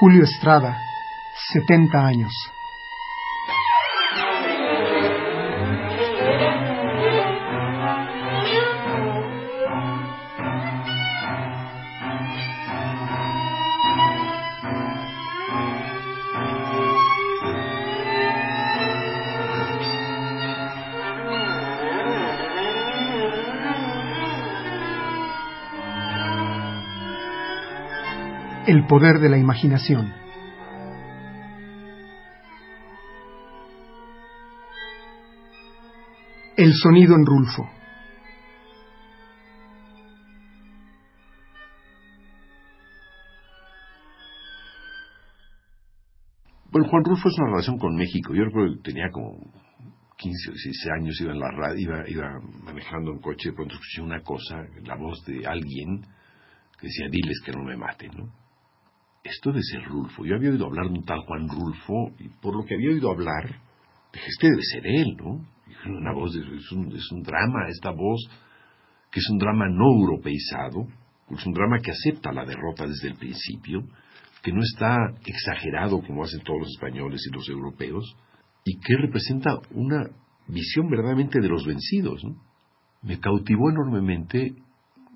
Julio Estrada, 70 años. Poder de la imaginación. El sonido en Rulfo. Bueno, Juan Rulfo es una relación con México. Yo recuerdo que tenía como 15 o 16 años, iba en la radio, iba, iba manejando un coche, de pronto escuché una cosa, la voz de alguien que decía, diles que no me maten, ¿no? Esto de ser Rulfo, yo había oído hablar de un tal Juan Rulfo, y por lo que había oído hablar, dije, este debe ser él, ¿no? Una voz, es un, es un drama, esta voz, que es un drama no europeizado, es un drama que acepta la derrota desde el principio, que no está exagerado como hacen todos los españoles y los europeos, y que representa una visión verdaderamente de los vencidos. Me cautivó enormemente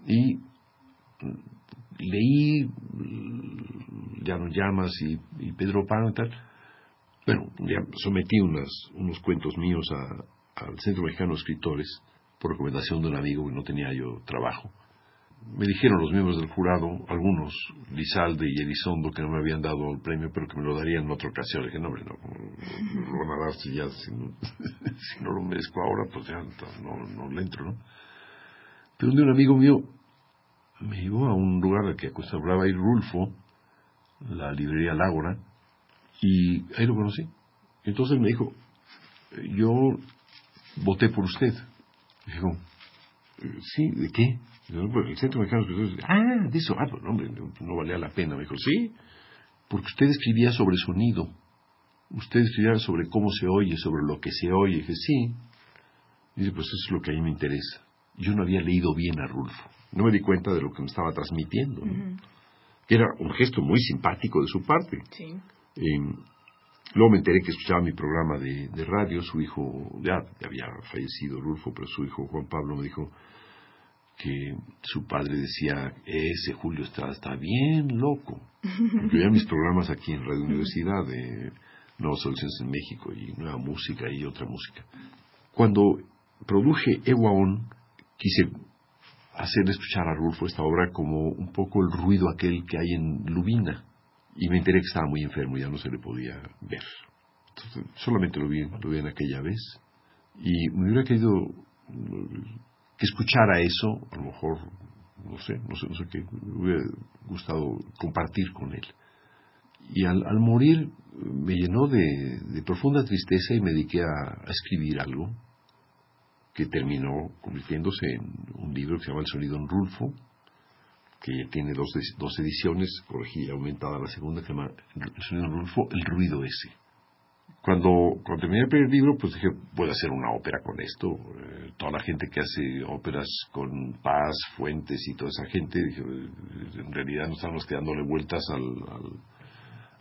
y leí Llano Llamas y, Pedro Pano y tal. Bueno, ya sometí unas, unos cuentos míos al Centro Mexicano de Escritores por recomendación de un amigo que no tenía yo trabajo. Me dijeron los miembros del jurado, algunos, Lizalde y Elizondo, que no me habían dado el premio, pero que me lo darían en otra ocasión. Dije, no, hombre, no, lo van a si, ya, si, no, lo merezco ahora, pues ya no, no le entro, ¿no? Pero un día un amigo mío me llevó a un lugar al que acostumbraba ir Rulfo, la librería Lágora, y ahí lo conocí. Entonces me dijo, yo voté por usted. Dijo, sí, ¿de qué? el Centro Mexicano de ah, de eso, ah, pues, hombre, no, valía la pena. Me dijo, sí, porque usted escribía sobre sonido, usted escribía sobre cómo se oye, sobre lo que se oye. dije, sí. Dice, pues eso es lo que a mí me interesa. Yo no había leído bien a Rulfo no me di cuenta de lo que me estaba transmitiendo. Era un gesto muy simpático de su parte. luego me enteré que escuchaba mi programa de, radio, su hijo, ya, había fallecido Rulfo, pero su hijo Juan Pablo me dijo que su padre decía, ese Julio Estrada está bien loco. Porque veía mis programas aquí en Radio Universidad de Nuevas Soluciones en México y Nueva Música y otra música. Cuando produje Ewaon, quise hacer escuchar a Rulfo esta obra como un poco el ruido aquel que hay en Lubina. Y me enteré que estaba muy enfermo, ya no se le podía ver. Solamente lo vi, lo vi en aquella vez. Y me hubiera querido que escuchara eso, a lo mejor, no sé, no sé, no sé qué, me hubiera gustado compartir con él. Y al, morir me llenó de, profunda tristeza y me dediqué a escribir algo que terminó convirtiéndose en un libro que se llama El sonido en Rulfo, que tiene dos, dos ediciones, corregida aumentada la segunda, que se llama El sonido en Rulfo, El ruido ese. Cuando, cuando terminé el primer libro, pues dije, puedo hacer una ópera con esto. Eh, toda la gente que hace óperas con Paz, Fuentes y toda esa gente, dije, en realidad no estamos quedándole vueltas al,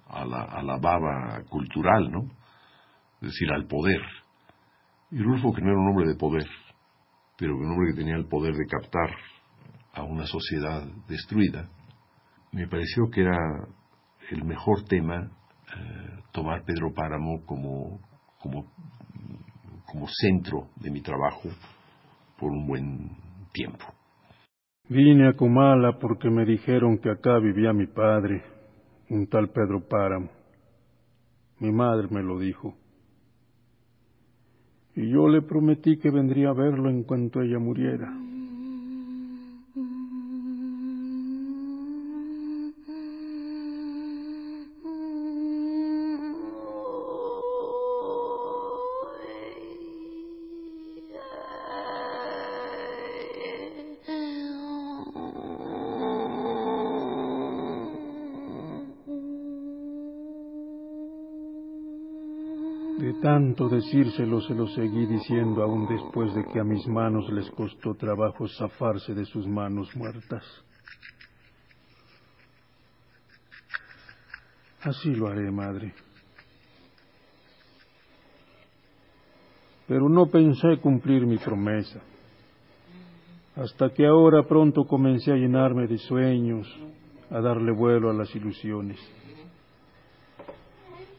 a, la, a la baba cultural, ¿no? Es decir, al poder y Rulfo, que no era un hombre de poder, pero un hombre que tenía el poder de captar a una sociedad destruida, me pareció que era el mejor tema eh, tomar Pedro Páramo como, como, como centro de mi trabajo por un buen tiempo. Vine a Comala porque me dijeron que acá vivía mi padre, un tal Pedro Páramo. Mi madre me lo dijo y yo le prometí que vendría a verlo en cuanto ella muriera. Tanto decírselo se lo seguí diciendo aún después de que a mis manos les costó trabajo zafarse de sus manos muertas. Así lo haré, madre. Pero no pensé cumplir mi promesa. Hasta que ahora pronto comencé a llenarme de sueños, a darle vuelo a las ilusiones.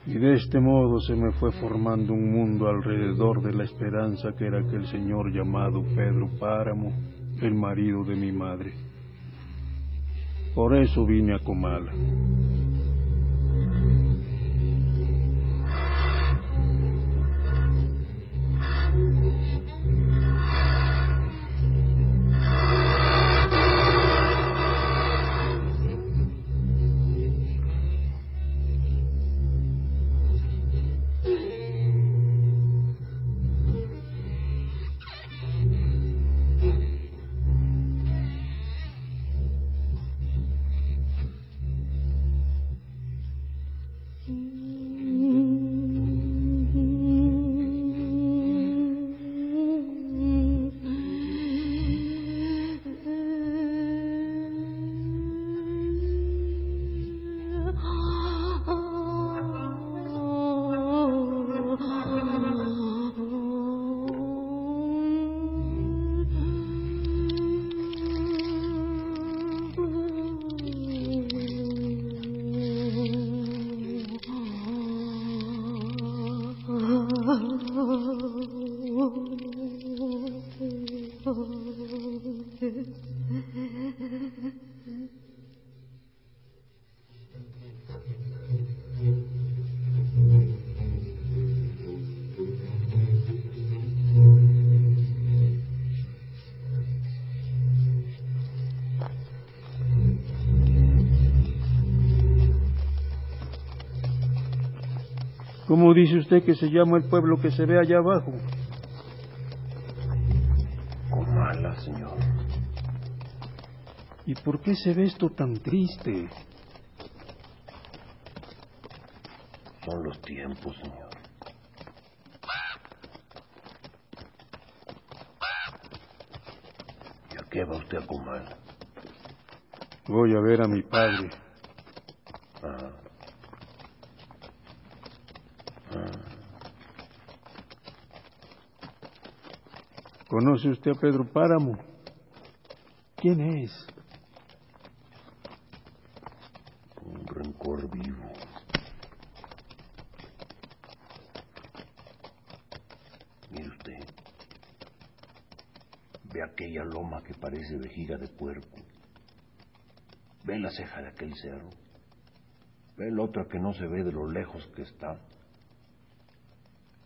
Y de este modo se me fue formando un mundo alrededor de la esperanza que era aquel señor llamado Pedro Páramo, el marido de mi madre. Por eso vine a Comala. ¿Cómo dice usted que se llama el pueblo que se ve allá abajo? Comala, señor. ¿Y por qué se ve esto tan triste? Son los tiempos, señor. ¿Y a qué va usted a Comala? Voy a ver a mi padre. Ah. ¿Conoce usted a Pedro Páramo? ¿Quién es? Un rencor vivo. Mire usted. Ve aquella loma que parece vejiga de puerco. Ve la ceja de aquel cerro. Ve la otra que no se ve de lo lejos que está.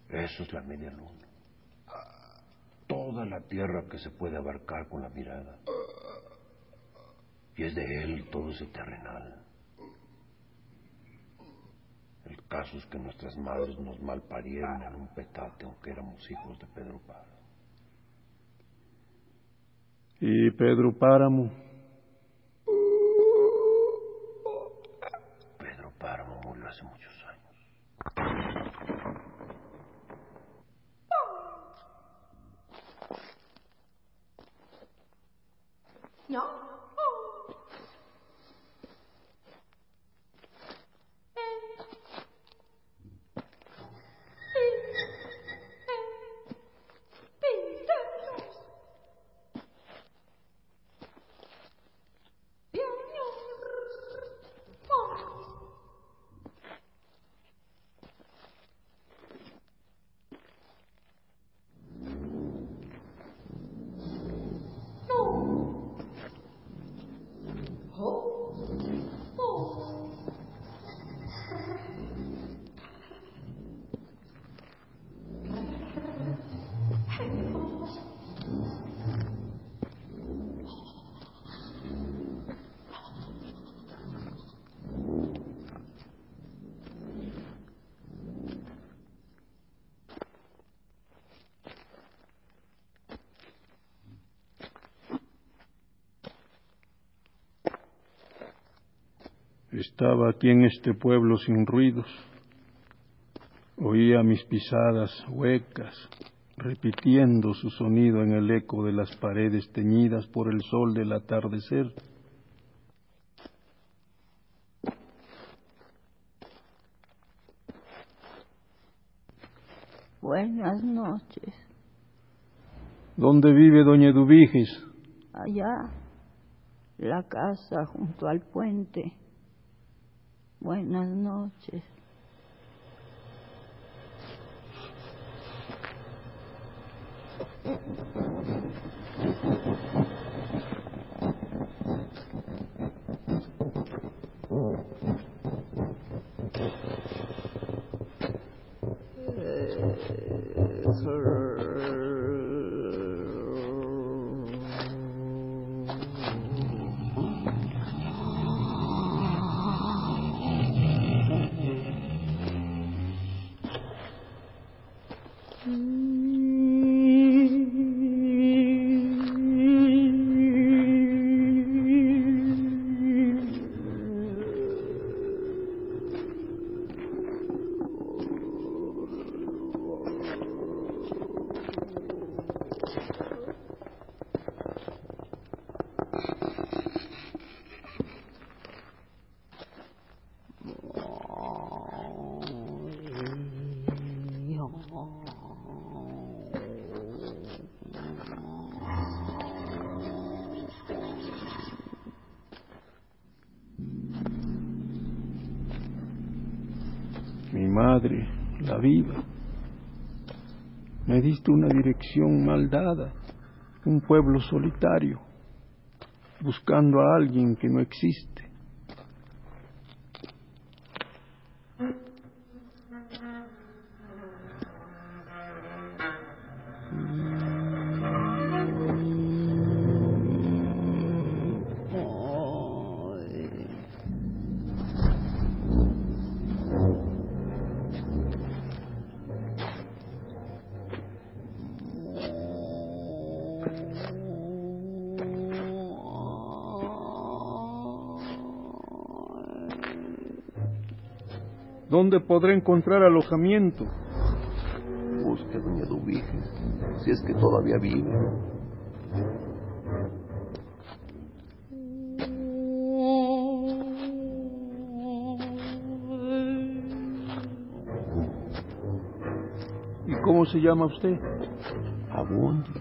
Eso es la media luna. La tierra que se puede abarcar con la mirada. Y es de él todo ese terrenal. El caso es que nuestras madres nos malparieron en un petate, aunque éramos hijos de Pedro Páramo. ¿Y Pedro Páramo? Pedro Páramo murió hace muchos años. No. Estaba aquí en este pueblo sin ruidos. Oía mis pisadas huecas, repitiendo su sonido en el eco de las paredes teñidas por el sol del atardecer. Buenas noches. ¿Dónde vive doña Eduviges? Allá, la casa junto al puente. Buenas noches. Me diste una dirección mal dada, un pueblo solitario, buscando a alguien que no existe. ¿Dónde podré encontrar alojamiento? Busque a doña Eduviges, si es que todavía vive. ¿Y cómo se llama usted? Abundio.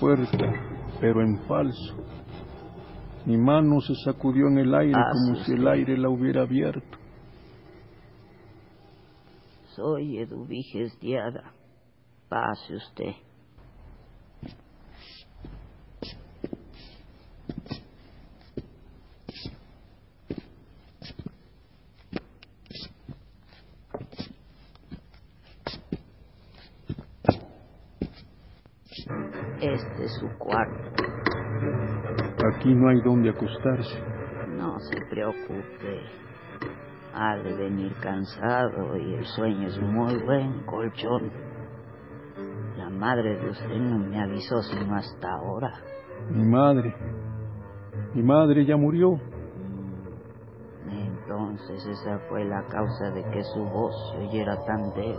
Puerta, pero en falso. Mi mano se sacudió en el aire como si el aire la hubiera abierto. Soy Eduviges Diada. Pase usted. Este es su cuarto. Aquí no hay donde acostarse. No se preocupe. Ha de venir cansado y el sueño es muy buen colchón. La madre de usted no me avisó sino hasta ahora. Mi madre. Mi madre ya murió. Entonces esa fue la causa de que su voz se oyera tan débil.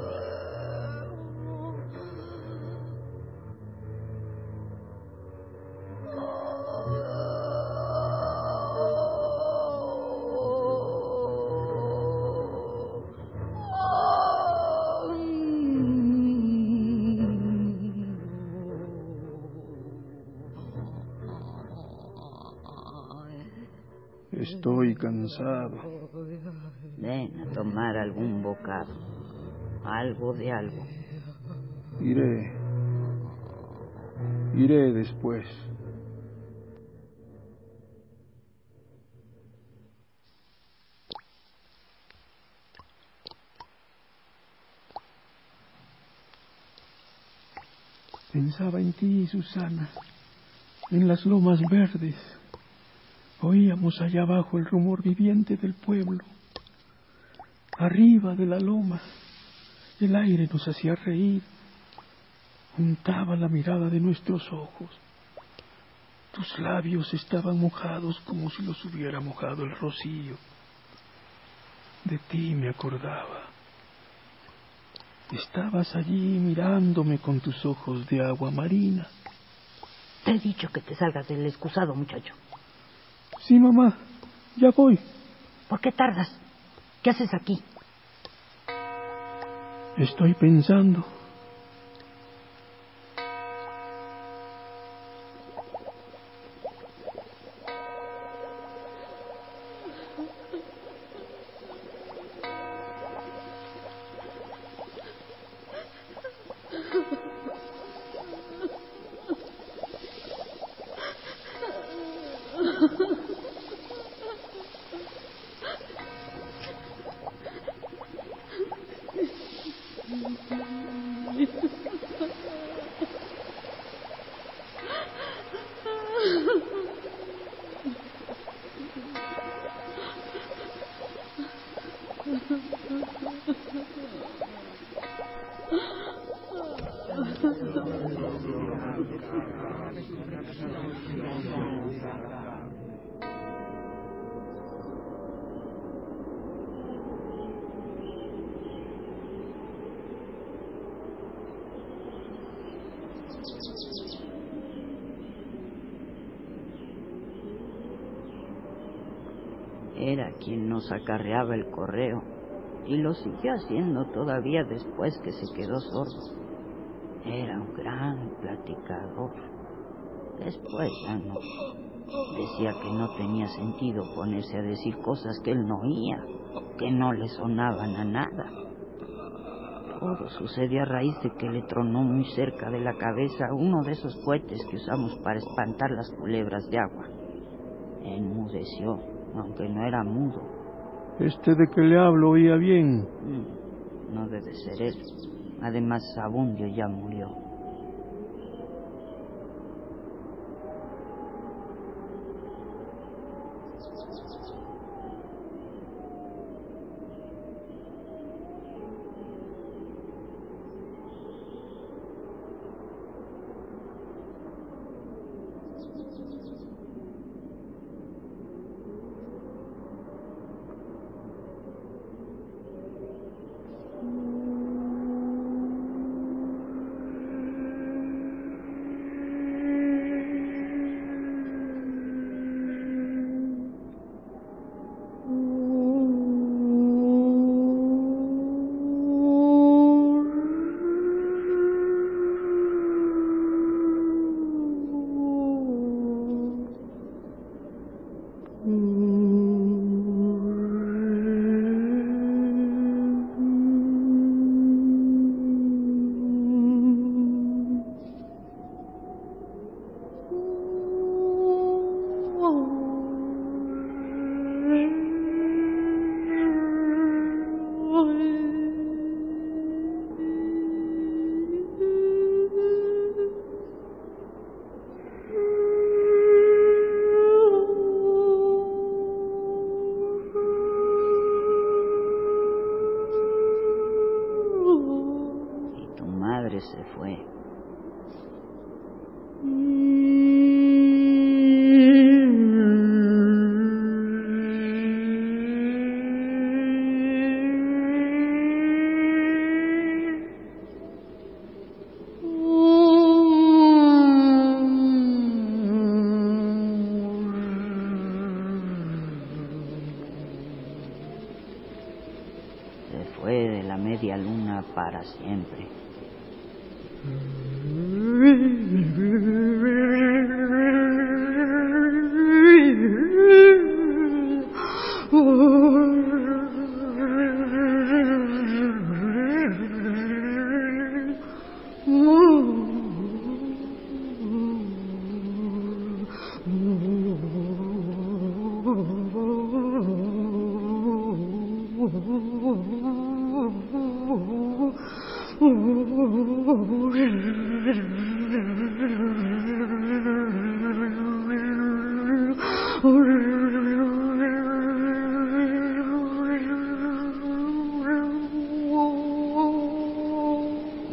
Cansado. Ven a tomar algún bocado. Algo de algo. Iré. Iré después. Pensaba en ti, Susana, en las lomas verdes. Oíamos allá abajo el rumor viviente del pueblo. Arriba de la loma, el aire nos hacía reír, juntaba la mirada de nuestros ojos. Tus labios estaban mojados como si los hubiera mojado el rocío. De ti me acordaba. Estabas allí mirándome con tus ojos de agua marina. Te he dicho que te salgas del excusado, muchacho. Sí, mamá, ya voy. ¿Por qué tardas? ¿Qué haces aquí? Estoy pensando. Acarreaba el correo y lo siguió haciendo todavía después que se quedó sordo. Era un gran platicador. Después ya no. Decía que no tenía sentido ponerse a decir cosas que él no oía, que no le sonaban a nada. Todo sucedió a raíz de que le tronó muy cerca de la cabeza uno de esos cohetes que usamos para espantar las culebras de agua. Enmudeció, aunque no era mudo. Este de que le hablo oía bien. Mm, No debe ser él. Además, Sabundio ya murió.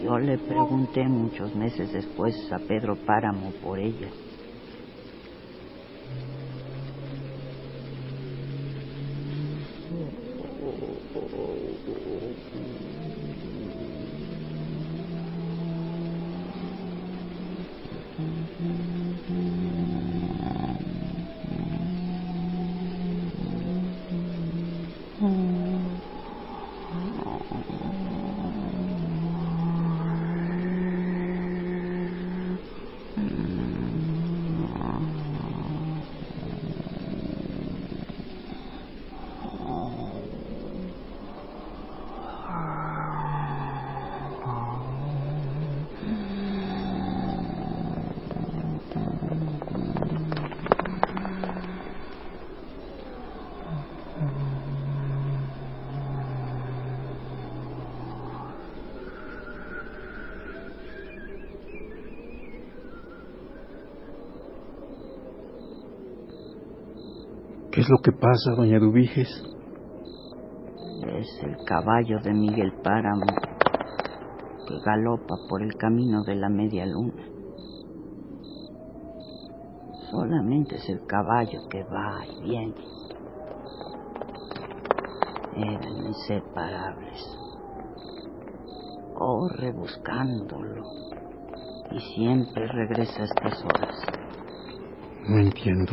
Yo le pregunté muchos meses después a Pedro Páramo por ella. ¿Qué es lo que pasa, doña Dubiges? Es el caballo de Miguel Páramo que galopa por el camino de la media luna. Solamente es el caballo que va y viene. Eran inseparables. Corre buscándolo y siempre regresa a estas horas. No entiendo.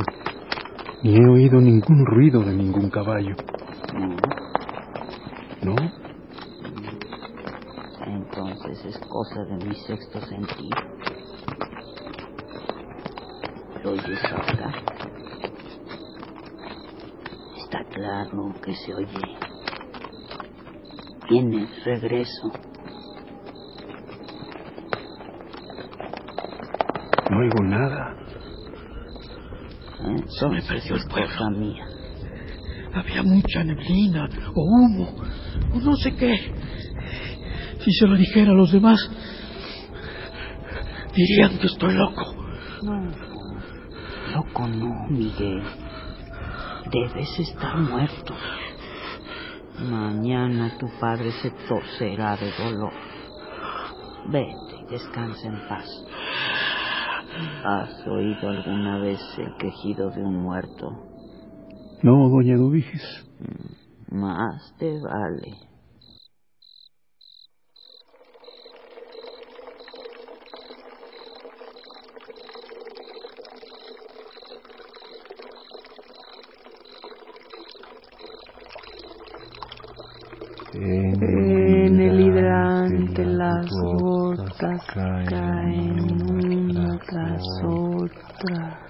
Ni he oído ningún ruido de ningún caballo. ¿No? ¿No? Entonces es cosa de mi sexto sentido. ¿Lo oyes ahora? Está claro que se oye. Viene regreso. No oigo nada. Se me perdió el pueblo. mía. Había mucha neblina o humo o no sé qué. Si se lo dijera a los demás, dirían que estoy loco. No, loco no, Miguel. Debes estar muerto. Mañana tu padre se torcerá de dolor. Vete y descansa en paz. ¿Has oído alguna vez el quejido de un muerto? No, doña Dubiges. Más te vale. En el hidrante las gotas caen tras otra.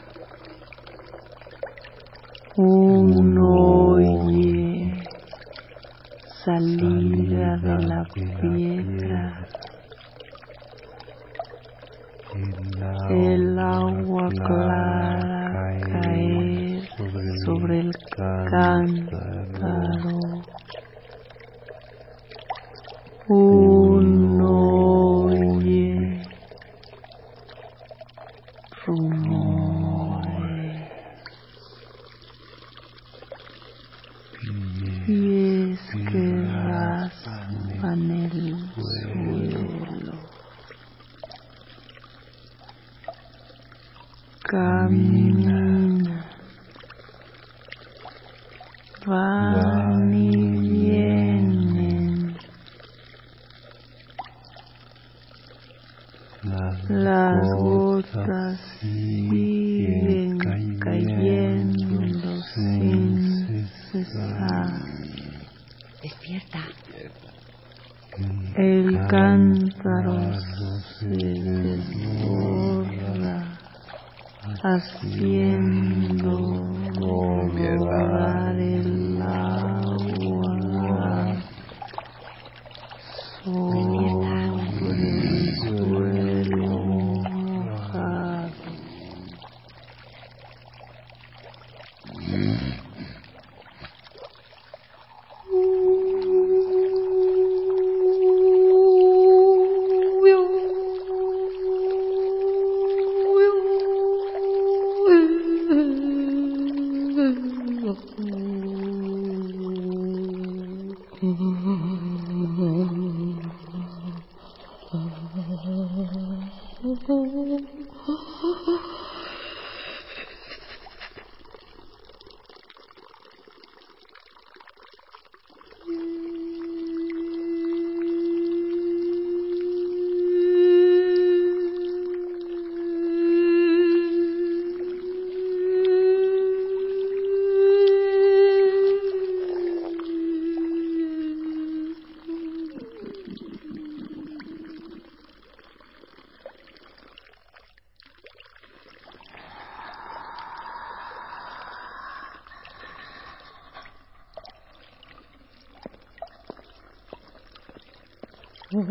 Om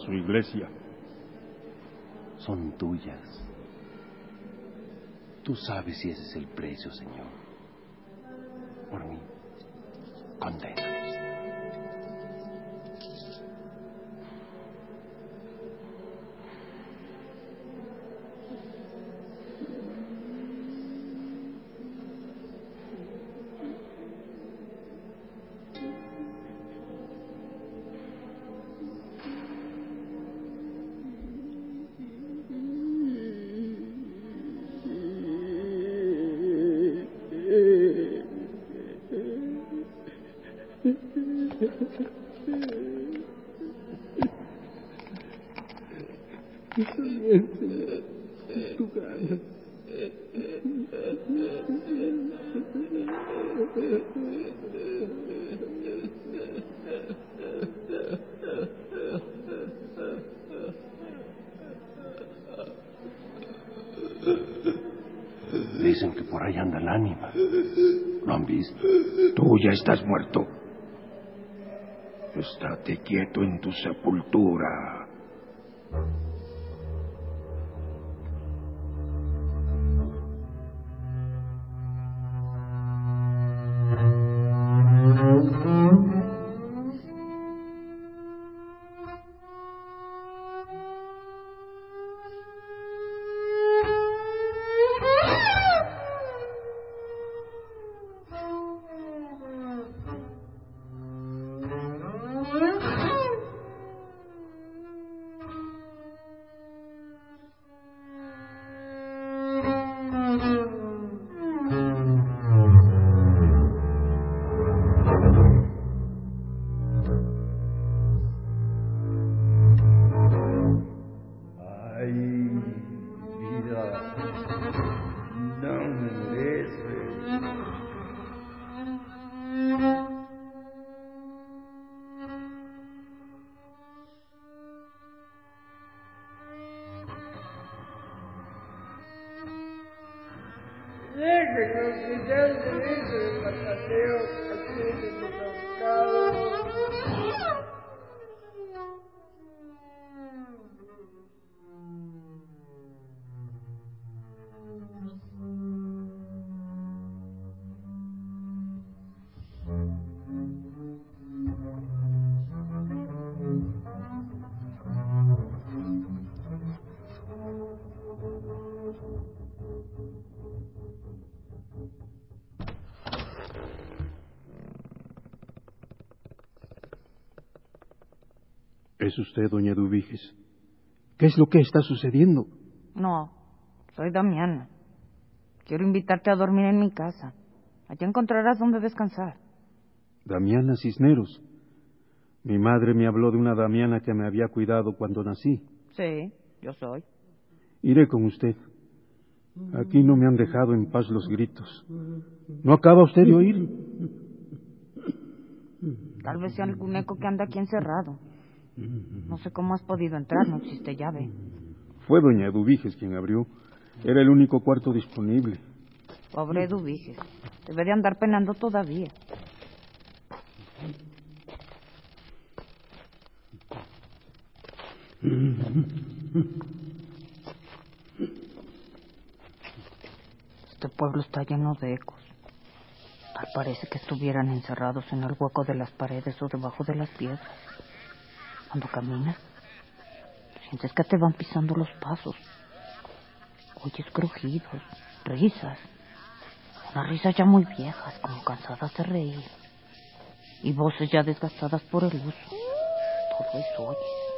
su iglesia son tuyas. Tú sabes si ese es el precio, Señor. ya estás muerto. Estate quieto en tu sepultura ¿Es usted, doña Dubiges? ¿Qué es lo que está sucediendo? No, soy Damiana. Quiero invitarte a dormir en mi casa. Allí encontrarás donde descansar. Damiana Cisneros. Mi madre me habló de una Damiana que me había cuidado cuando nací. Sí, yo soy. Iré con usted. Aquí no me han dejado en paz los gritos. ¿No acaba usted de oír? Tal vez sea algún eco que anda aquí encerrado. No sé cómo has podido entrar, no existe llave. Fue doña Dubiges quien abrió. Era el único cuarto disponible. Pobre Dubiges. Debe de andar penando todavía. Este pueblo está lleno de ecos. Tal parece que estuvieran encerrados en el hueco de las paredes o debajo de las piedras. Cuando caminas, sientes que te van pisando los pasos. Oyes crujidos, risas. Unas risas ya muy viejas, como cansadas de reír. Y voces ya desgastadas por el uso. Todo eso oyes.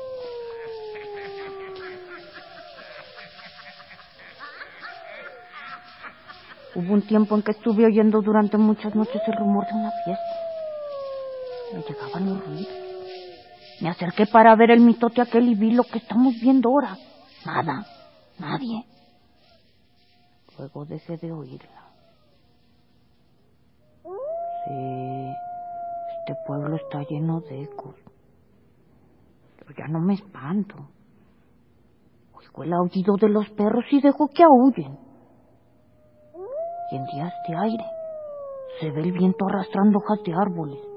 Hubo un tiempo en que estuve oyendo durante muchas noches el rumor de una fiesta. Me llegaban los ruidos. Me acerqué para ver el mitote aquel y vi lo que estamos viendo ahora. Nada, nadie. Luego dejé de oírla. Sí, este pueblo está lleno de ecos. Pero ya no me espanto. Oigo el aullido de los perros y dejo que aúllen. Y en días de aire se ve el viento arrastrando hojas de árboles.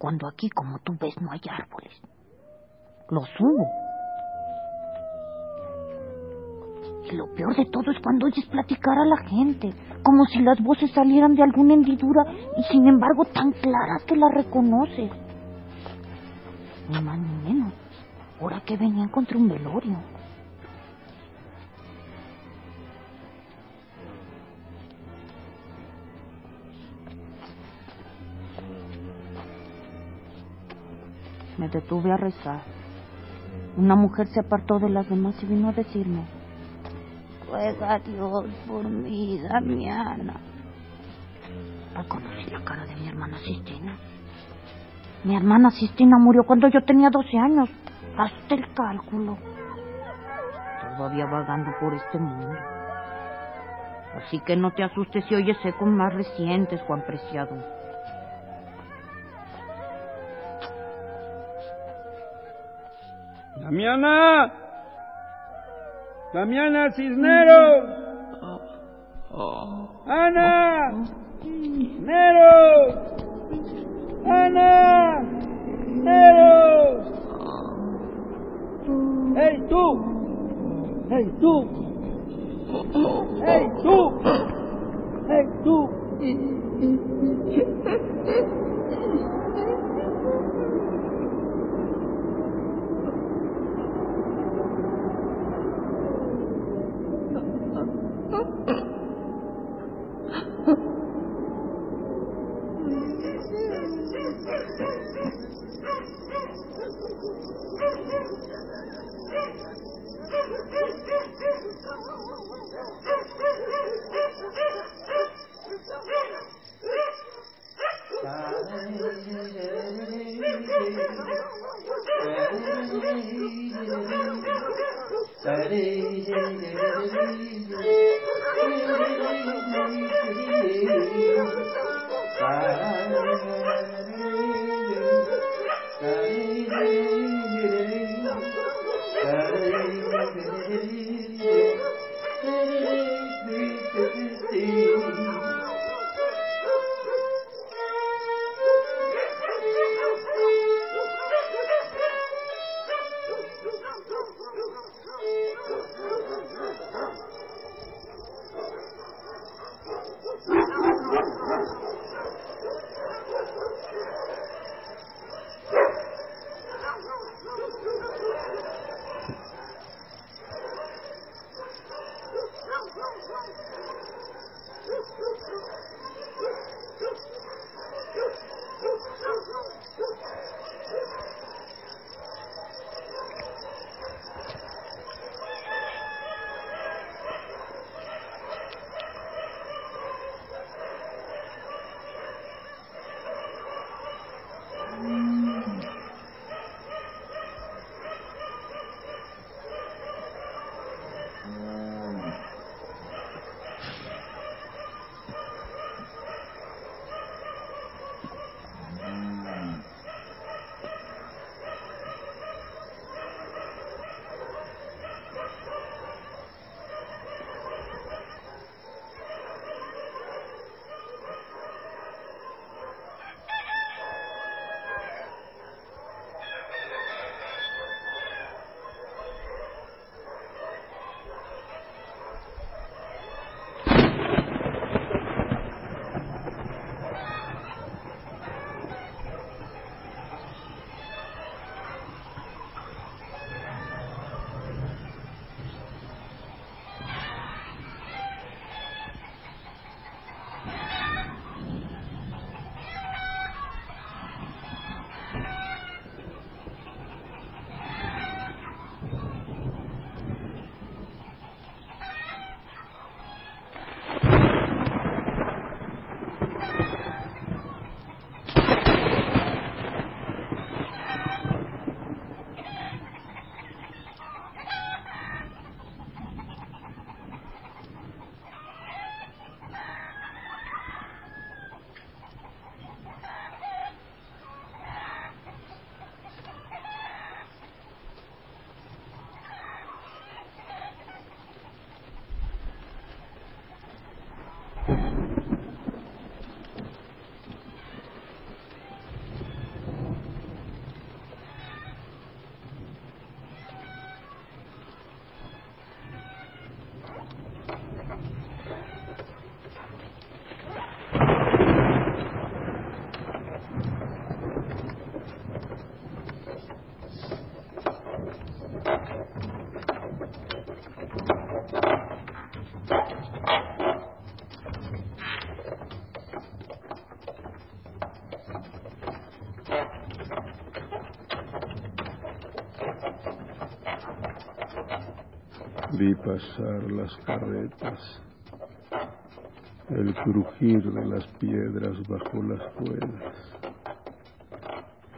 Cuando aquí, como tú ves, no hay árboles. Los hubo. Y lo peor de todo es cuando oyes platicar a la gente, como si las voces salieran de alguna hendidura y sin embargo tan claras que las reconoces. Ni más ni menos. Ahora que venían contra un velorio. Me detuve a rezar. Una mujer se apartó de las demás y vino a decirme, ruega Dios por mí, Damiana. Reconocí la cara de mi hermana Sistina. Mi hermana Sistina murió cuando yo tenía 12 años. Hasta el cálculo. Todavía vagando por este mundo. Así que no te asustes si oyes ecos más recientes, Juan Preciado. Damiana. Damiana Cisneros. Ana. Cisneros. Ana. Cisneros. ¡Hey tú! ¡Hey tú! Vi pasar las carretas, el crujir de las piedras bajo las ruedas,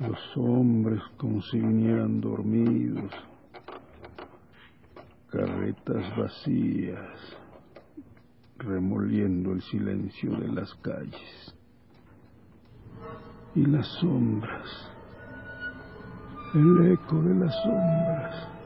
los hombres consignían dormidos, carretas vacías, remoliendo el silencio de las calles. Y las sombras, el eco de las sombras.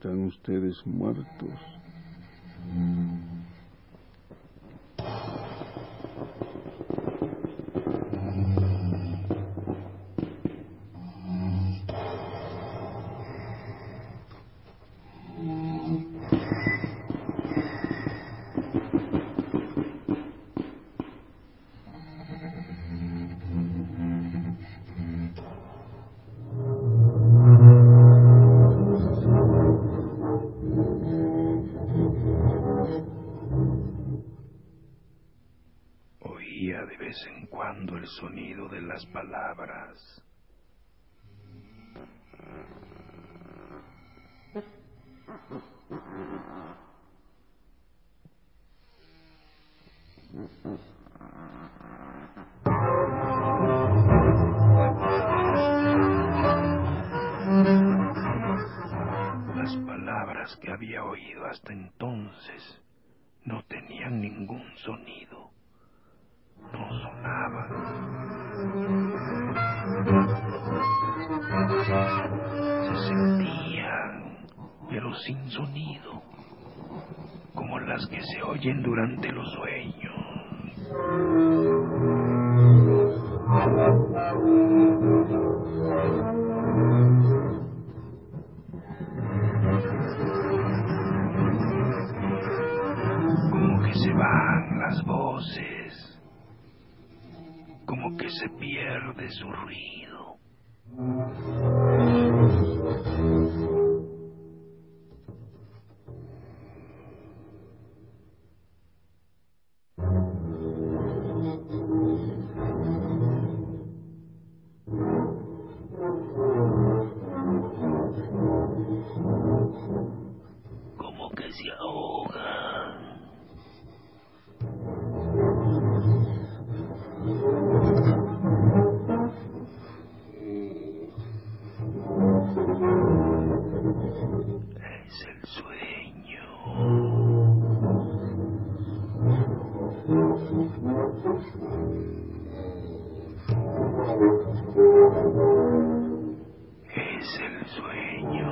Están ustedes muertos. Pero sin sonido, como las que se oyen durante los sueños. Como que se van las voces, como que se pierde su ruido. Es el sueño.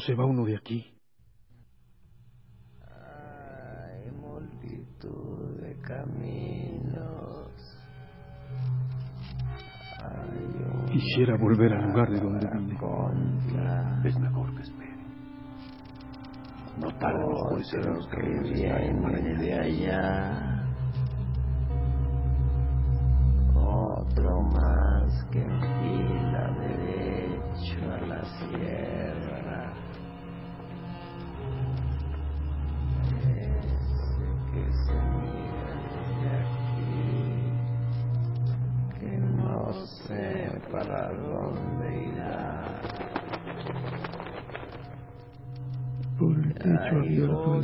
¿Cómo se va uno de aquí? Hay multitud de caminos. Hay Quisiera volver al lugar de donde vine. contra Es mejor que espere. No tarden los otro que caminos está en viene Marañón. de allá. Otro más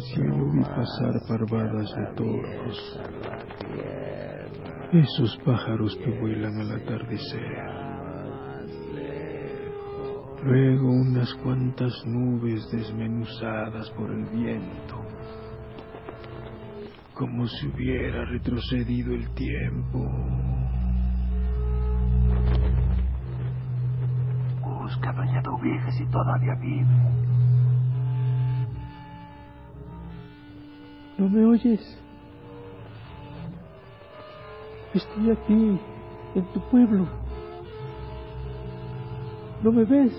cielo pasar parvadas de toros. Esos pájaros que vuelan al atardecer. Luego unas cuantas nubes desmenuzadas por el viento. Como si hubiera retrocedido el tiempo. Busca doña Dubije si todavía vive. ¿No me oyes? Estoy aquí, en tu pueblo. ¿No me ves?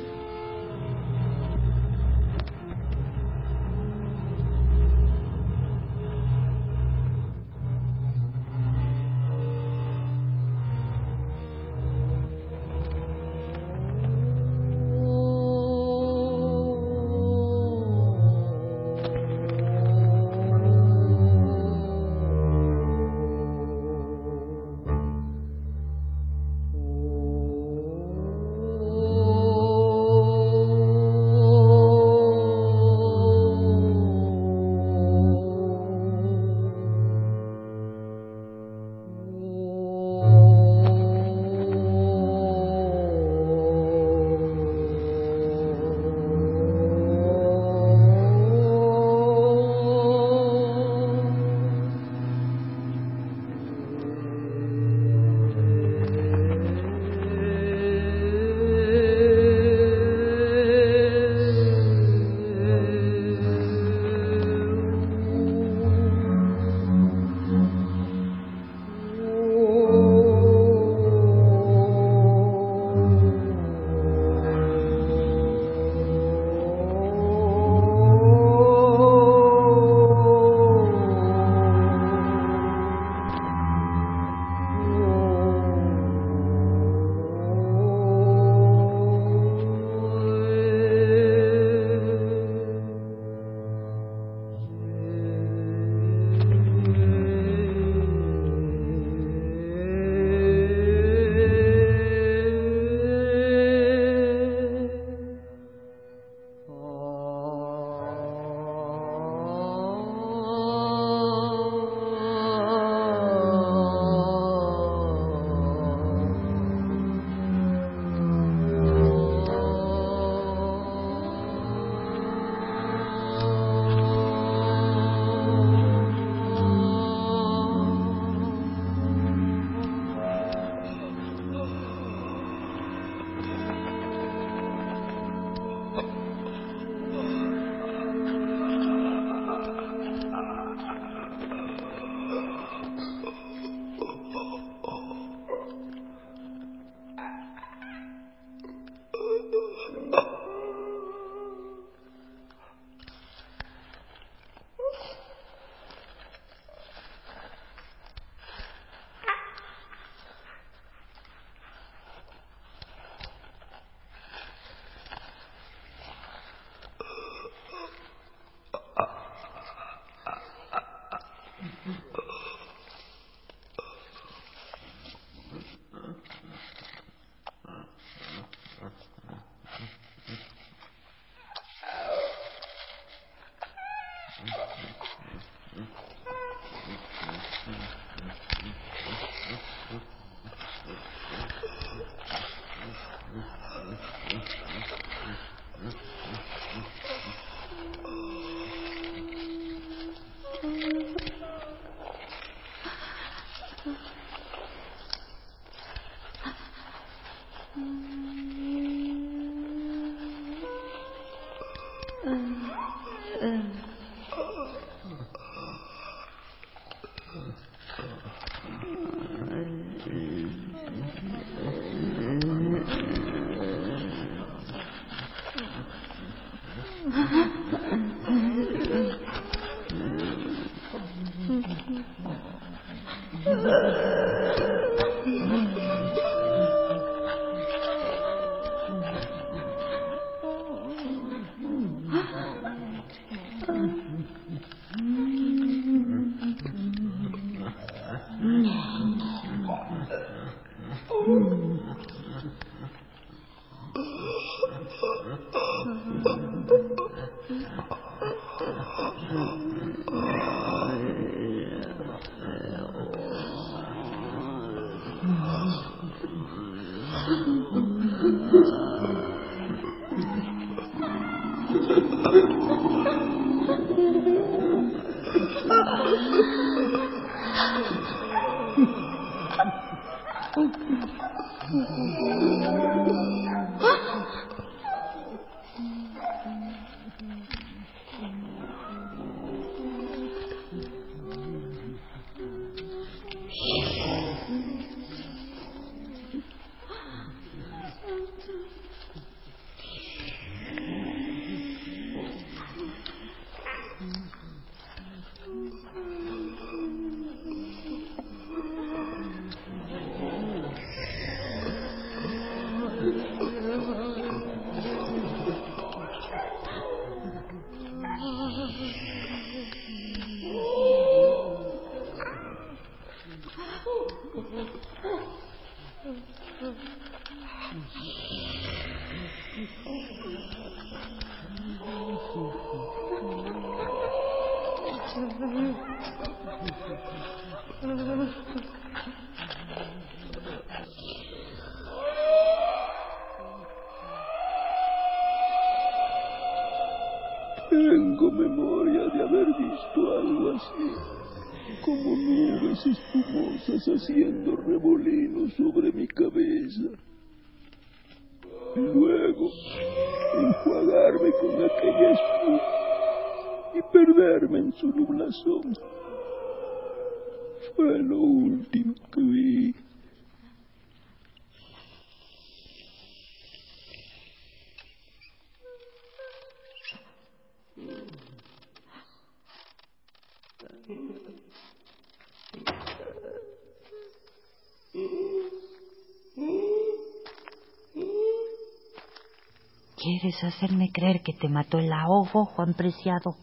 ¿Quieres hacerme creer que te mató el ahogo, Juan Preciado?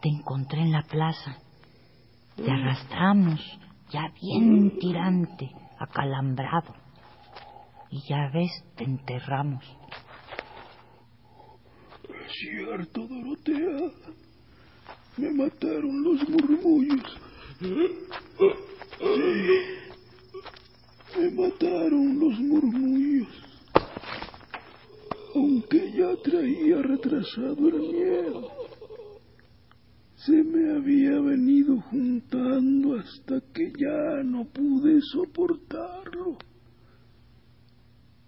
Te encontré en la plaza. Te arrastramos, ya bien tirante, acalambrado. Y ya ves, te enterramos. Es cierto, Dorotea. Me mataron los murmullos. Sí. Me mataron los murmullos. Aunque ya traía retrasado el miedo. Se me había venido juntando hasta que ya no pude soportarlo.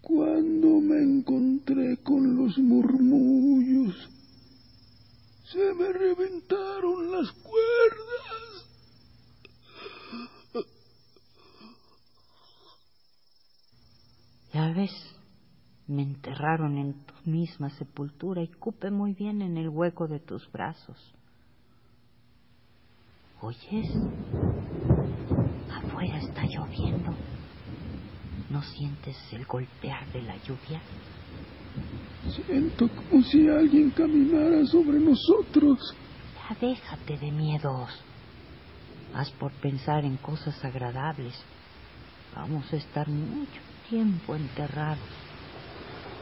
Cuando me encontré con los murmullos, se me reventaron las cuerdas. Ya ves, me enterraron en tu misma sepultura y cupe muy bien en el hueco de tus brazos. ¿Oyes? Afuera está lloviendo. ¿No sientes el golpear de la lluvia? Siento como si alguien caminara sobre nosotros. Ya déjate de miedos. Haz por pensar en cosas agradables. Vamos a estar mucho tiempo enterrados.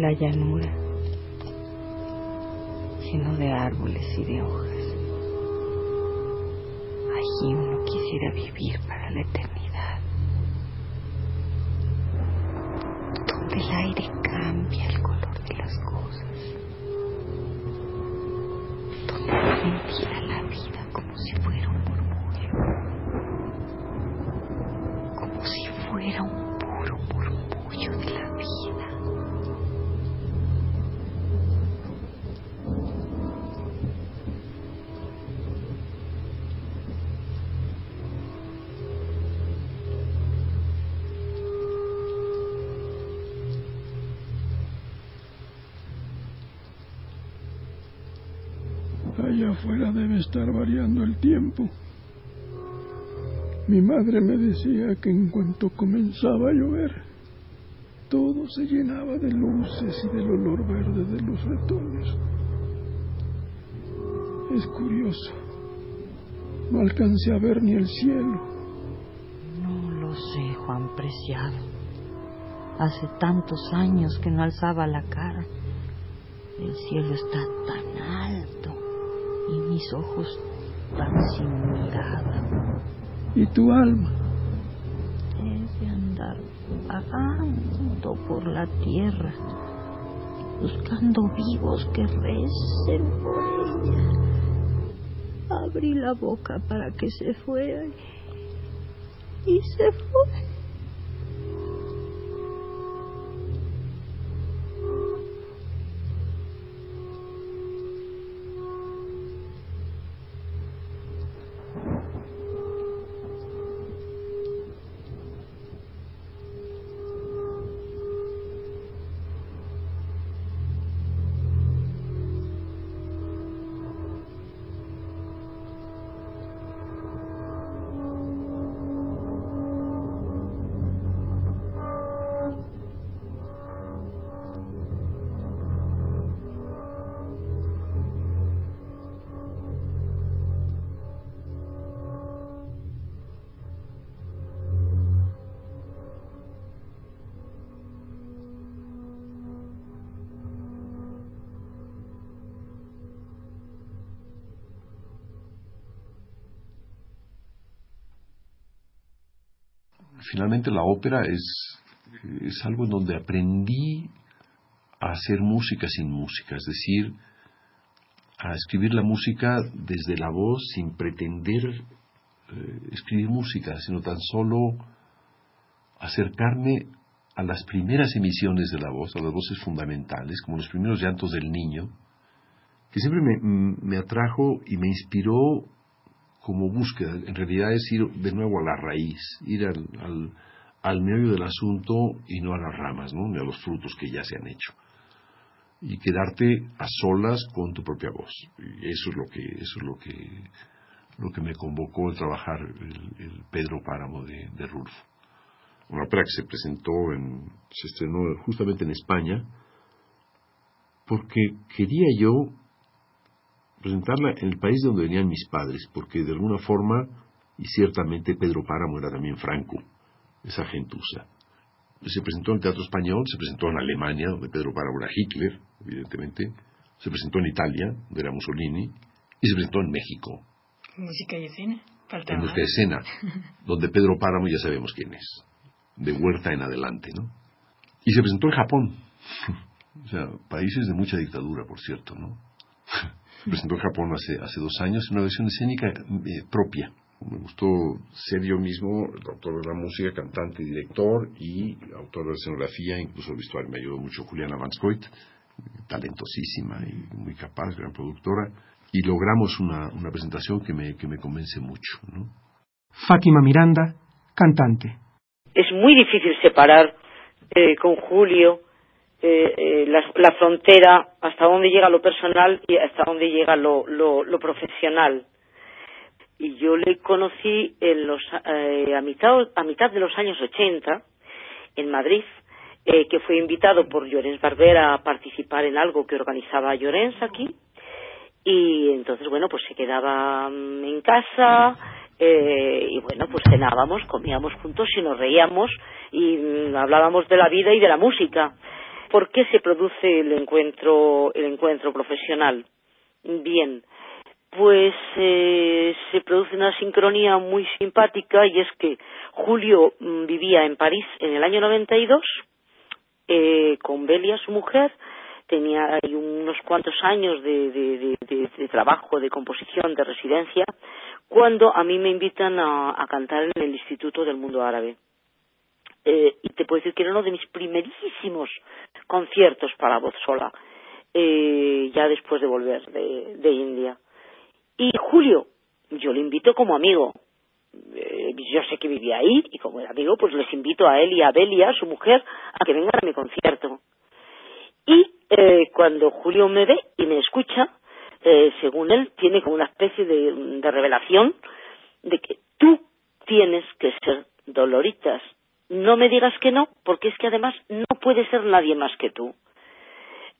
la llanura, afuera debe estar variando el tiempo. Mi madre me decía que en cuanto comenzaba a llover, todo se llenaba de luces y del olor verde de los retoños. Es curioso. No alcancé a ver ni el cielo. No lo sé, Juan Preciado. Hace tantos años que no alzaba la cara. El cielo está tan mis ojos tan sin mirada. ¿Y tu alma? Es de andar vagando por la tierra, buscando vivos que recen por ella. Abrí la boca para que se fuera y se fue. Finalmente la ópera es, es algo en donde aprendí a hacer música sin música, es decir, a escribir la música desde la voz sin pretender eh, escribir música, sino tan solo acercarme a las primeras emisiones de la voz, a las voces fundamentales, como los primeros llantos del niño, que siempre me atrajo y me inspiró como búsqueda. En realidad es ir de nuevo a la raíz, ir al, al, meollo del asunto y no a las ramas, ¿no? ni a los frutos que ya se han hecho. Y quedarte a solas con tu propia voz. Y eso es lo que, eso es lo que, lo que me convocó a trabajar el, el Pedro Páramo de, de Rulfo. Una ópera que se presentó en, se estrenó justamente en España, porque quería yo presentarla en el país de donde venían mis padres, porque de alguna forma, y ciertamente Pedro Páramo era también franco, esa gentuza. Se presentó en el Teatro Español, se presentó en Alemania, donde Pedro Páramo era Hitler, evidentemente, se presentó en Italia, donde era Mussolini, y se presentó en México. Música y escena. Falta en música escena, donde Pedro Páramo ya sabemos quién es, de Huerta en adelante, ¿no? Y se presentó en Japón, o sea, países de mucha dictadura, por cierto, ¿no? Se presentó en Japón hace, hace dos años, una versión escénica eh, propia. Me gustó ser yo mismo el autor de la música, cantante director, y autor de la escenografía, incluso el vestuario. Me ayudó mucho Juliana Vanscoit, talentosísima y muy capaz, gran productora. Y logramos una, una presentación que me, que me convence mucho. ¿no? Fátima Miranda, cantante. Es muy difícil separar eh, con Julio eh, eh, la, la, frontera hasta dónde llega lo personal y hasta dónde llega lo, lo, lo profesional. Y yo le conocí en los, eh, a, mitad, a mitad de los años 80 en Madrid, eh, que fue invitado por Llorens Barbera a participar en algo que organizaba Llorens aquí. Y entonces, bueno, pues se quedaba um, en casa, eh, y bueno, pues cenábamos, comíamos juntos y nos reíamos y mm, hablábamos de la vida y de la música. ¿Por qué se produce el encuentro, el encuentro profesional? Bien, pues eh, se produce una sincronía muy simpática y es que Julio mm, vivía en París en el año 92 eh, con Belia, su mujer, tenía unos cuantos años de, de, trabajo, de composición, de residencia, cuando a mí me invitan a, a cantar en el Instituto del Mundo Árabe. Eh, y te puedo decir que era uno de mis primerísimos conciertos para voz sola, eh, ya después de volver de, de India. Y Julio, yo le invito como amigo. Eh, yo sé que vivía ahí y como era amigo, pues les invito a él y a Belia, su mujer, a que vengan a mi concierto. Y eh, cuando Julio me ve y me escucha, eh, según él, tiene como una especie de, de revelación de que tú tienes que ser Doloritas. No me digas que no, porque es que además no puede ser nadie más que tú.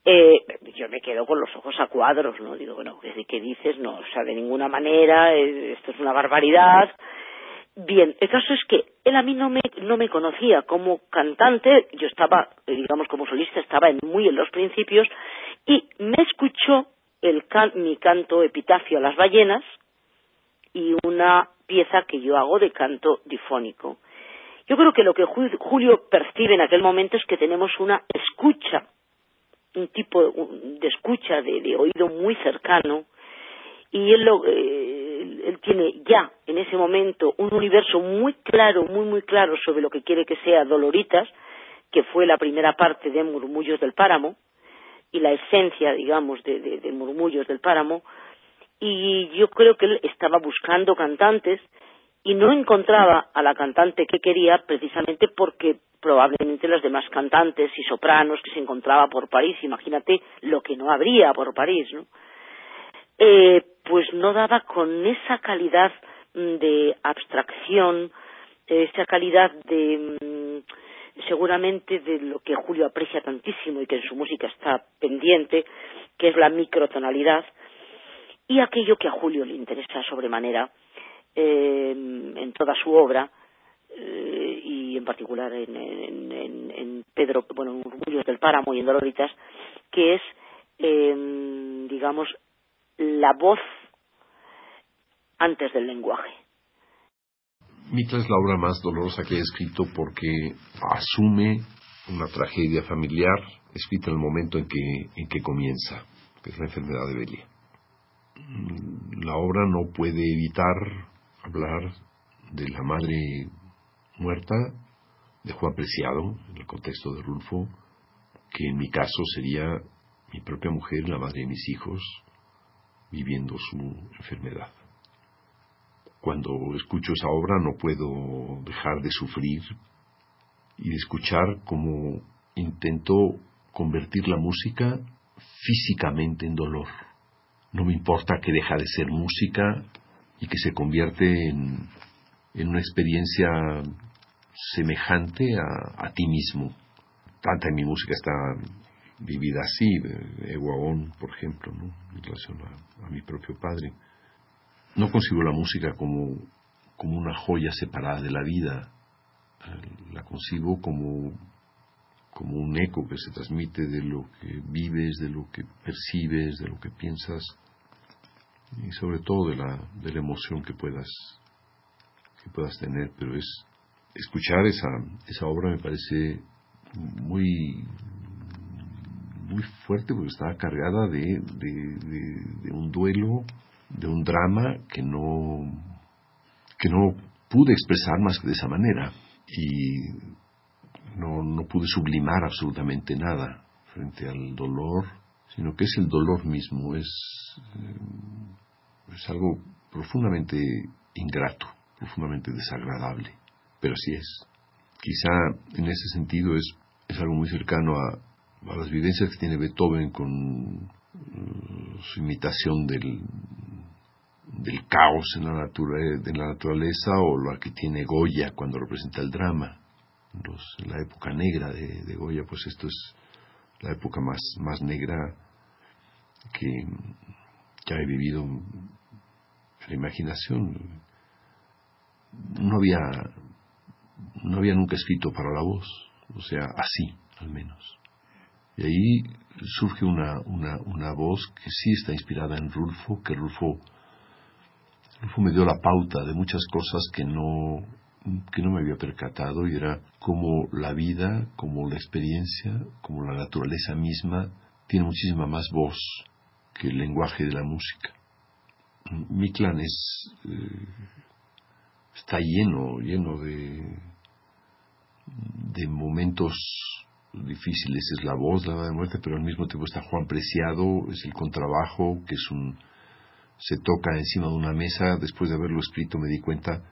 Eh, yo me quedo con los ojos a cuadros, ¿no? Digo, bueno, ¿qué, dices? No, o sea, de ninguna manera, eh, esto es una barbaridad. Bien, el caso es que él a mí no me, no me conocía como cantante, yo estaba, digamos, como solista, estaba en, muy en los principios, y me escuchó el mi canto epitafio a las ballenas y una pieza que yo hago de canto difónico. Yo creo que lo que Julio percibe en aquel momento es que tenemos una escucha, un tipo de escucha, de, oído muy cercano, y él, lo, eh, tiene ya en ese momento un universo muy claro, muy, muy claro sobre lo que quiere que sea Doloritas, que fue la primera parte de Murmullos del Páramo, y la esencia, digamos, de, de Murmullos del Páramo, y yo creo que él estaba buscando cantantes y no encontraba a la cantante que quería precisamente porque probablemente las demás cantantes y sopranos que se encontraba por París, imagínate lo que no habría por París, ¿no? Eh, pues no daba con esa calidad mm, de abstracción, esa calidad de mm, seguramente de lo que Julio aprecia tantísimo y que en su música está pendiente, que es la microtonalidad, y aquello que a Julio le interesa sobremanera, eh, en toda su obra eh, y en particular en, Pedro, bueno, en Murmullos del Páramo y en Doloritas, que es, eh, digamos, la voz antes del lenguaje. Mitra es la obra más dolorosa que he escrito porque asume una tragedia familiar escrita en el momento en que, en que comienza, que es la enfermedad de Belia. La obra no puede evitar hablar de la madre muerta de Juan Preciado, en el contexto de Rulfo, que en mi caso sería mi propia mujer, la madre de mis hijos, viviendo su enfermedad. Cuando escucho esa obra no puedo dejar de sufrir y de escuchar cómo intento convertir la música físicamente en dolor. No me importa que deja de ser música y que se convierte en, en una experiencia semejante a, a, ti mismo. Tanta en mi música está vivida así, Eguaón, por ejemplo, ¿no? en relación a, mi propio padre. No concibo la música como, como una joya separada de la vida, la concibo como, como un eco que se transmite de lo que vives, de lo que percibes, de lo que piensas y sobre todo de la, de la emoción que puedas, que puedas tener, pero es escuchar esa, esa obra me parece muy, muy fuerte porque estaba cargada de, de, de, un duelo, de un drama que no, que no pude expresar más que de esa manera. Y no, no pude sublimar absolutamente nada frente al dolor, sino que es el dolor mismo, es, es algo profundamente ingrato, profundamente desagradable, pero así es. Quizá en ese sentido es, es algo muy cercano a, a las vivencias que tiene Beethoven con uh, su imitación del, del caos en la, de la naturaleza o la que tiene Goya cuando representa el drama. Los, la época negra de, de, Goya, pues esto es la época más, más negra que, que he vivido la imaginación. No había, no había nunca escrito para la voz, o sea, así al menos. Y ahí surge una, una, una voz que sí está inspirada en Rulfo, que Rulfo, Rulfo me dio la pauta de muchas cosas que no, que no me había percatado y era como la vida, como la experiencia, como la naturaleza misma tiene muchísima más voz que el lenguaje de la música. Mi clan es, eh, está lleno, lleno de, momentos difíciles. Es la voz, la de muerte, pero al mismo tiempo está Juan Preciado, es el contrabajo, que es un, se toca encima de una mesa. Después de haberlo escrito me di cuenta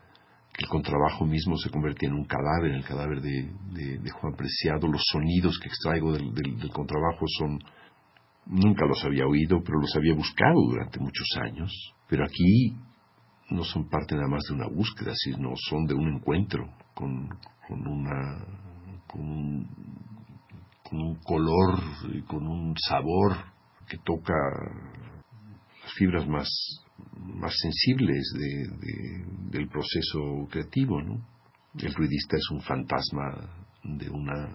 que el contrabajo mismo se convertía en un cadáver, el cadáver de, de, Juan Preciado. Los sonidos que extraigo del, del contrabajo son Nunca los había oído, pero los había buscado durante muchos años. Pero aquí no son parte nada más de una búsqueda, sino son de un encuentro con, con una con un, color y con un sabor que toca las fibras más, más sensibles de, del proceso creativo. ¿no? El ruidista es un fantasma de una,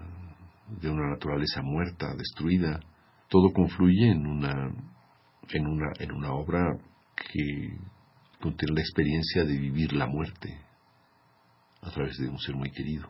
de una naturaleza muerta, destruida, todo confluye en una, en una, en una obra que contiene la experiencia de vivir la muerte a través de un ser muy querido.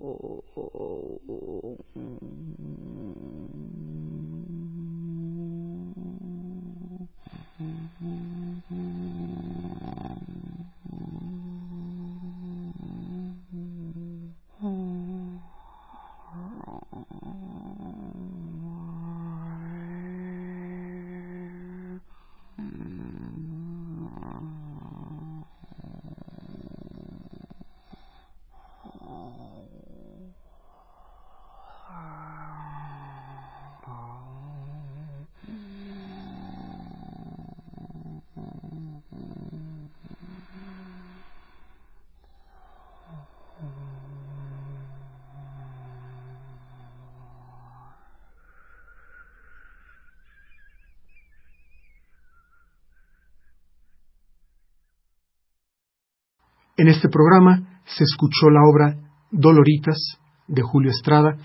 我。En este programa se escuchó la obra Doloritas de Julio Estrada,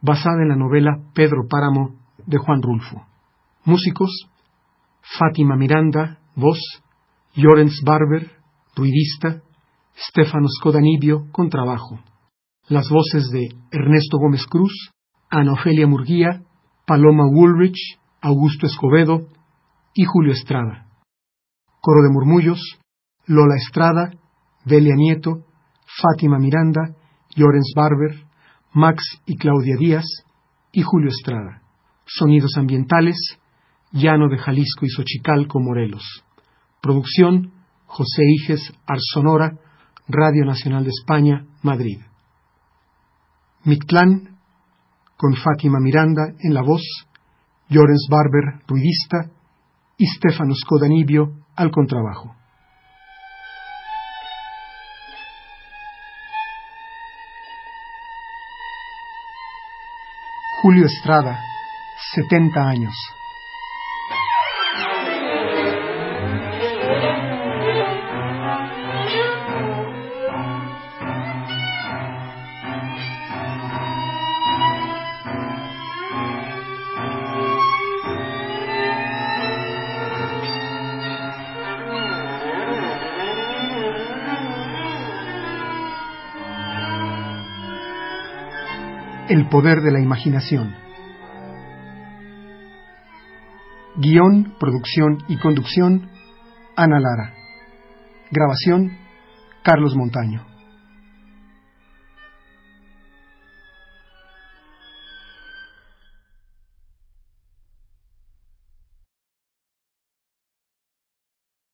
basada en la novela Pedro Páramo de Juan Rulfo. Músicos: Fátima Miranda, voz, Llorens Barber, ruidista, Stefano Scodanibio, contrabajo. Las voces de Ernesto Gómez Cruz, Ana Ofelia Murguía, Paloma Woolrich, Augusto Escobedo y Julio Estrada. Coro de murmullos, Lola Estrada, Delia Nieto, Fátima Miranda, Llorens Barber, Max y Claudia Díaz y Julio Estrada. Sonidos ambientales, Llano de Jalisco y Xochicalco, Morelos. Producción, José Iges Arsonora, Radio Nacional de España, Madrid. Mictlán, con Fátima Miranda en la voz, Llorens Barber, ruidista, y Stefano Scodanibio al contrabajo. Julio Estrada, 70 años. Poder de la imaginación. Guión, producción y conducción, Ana Lara. Grabación, Carlos Montaño.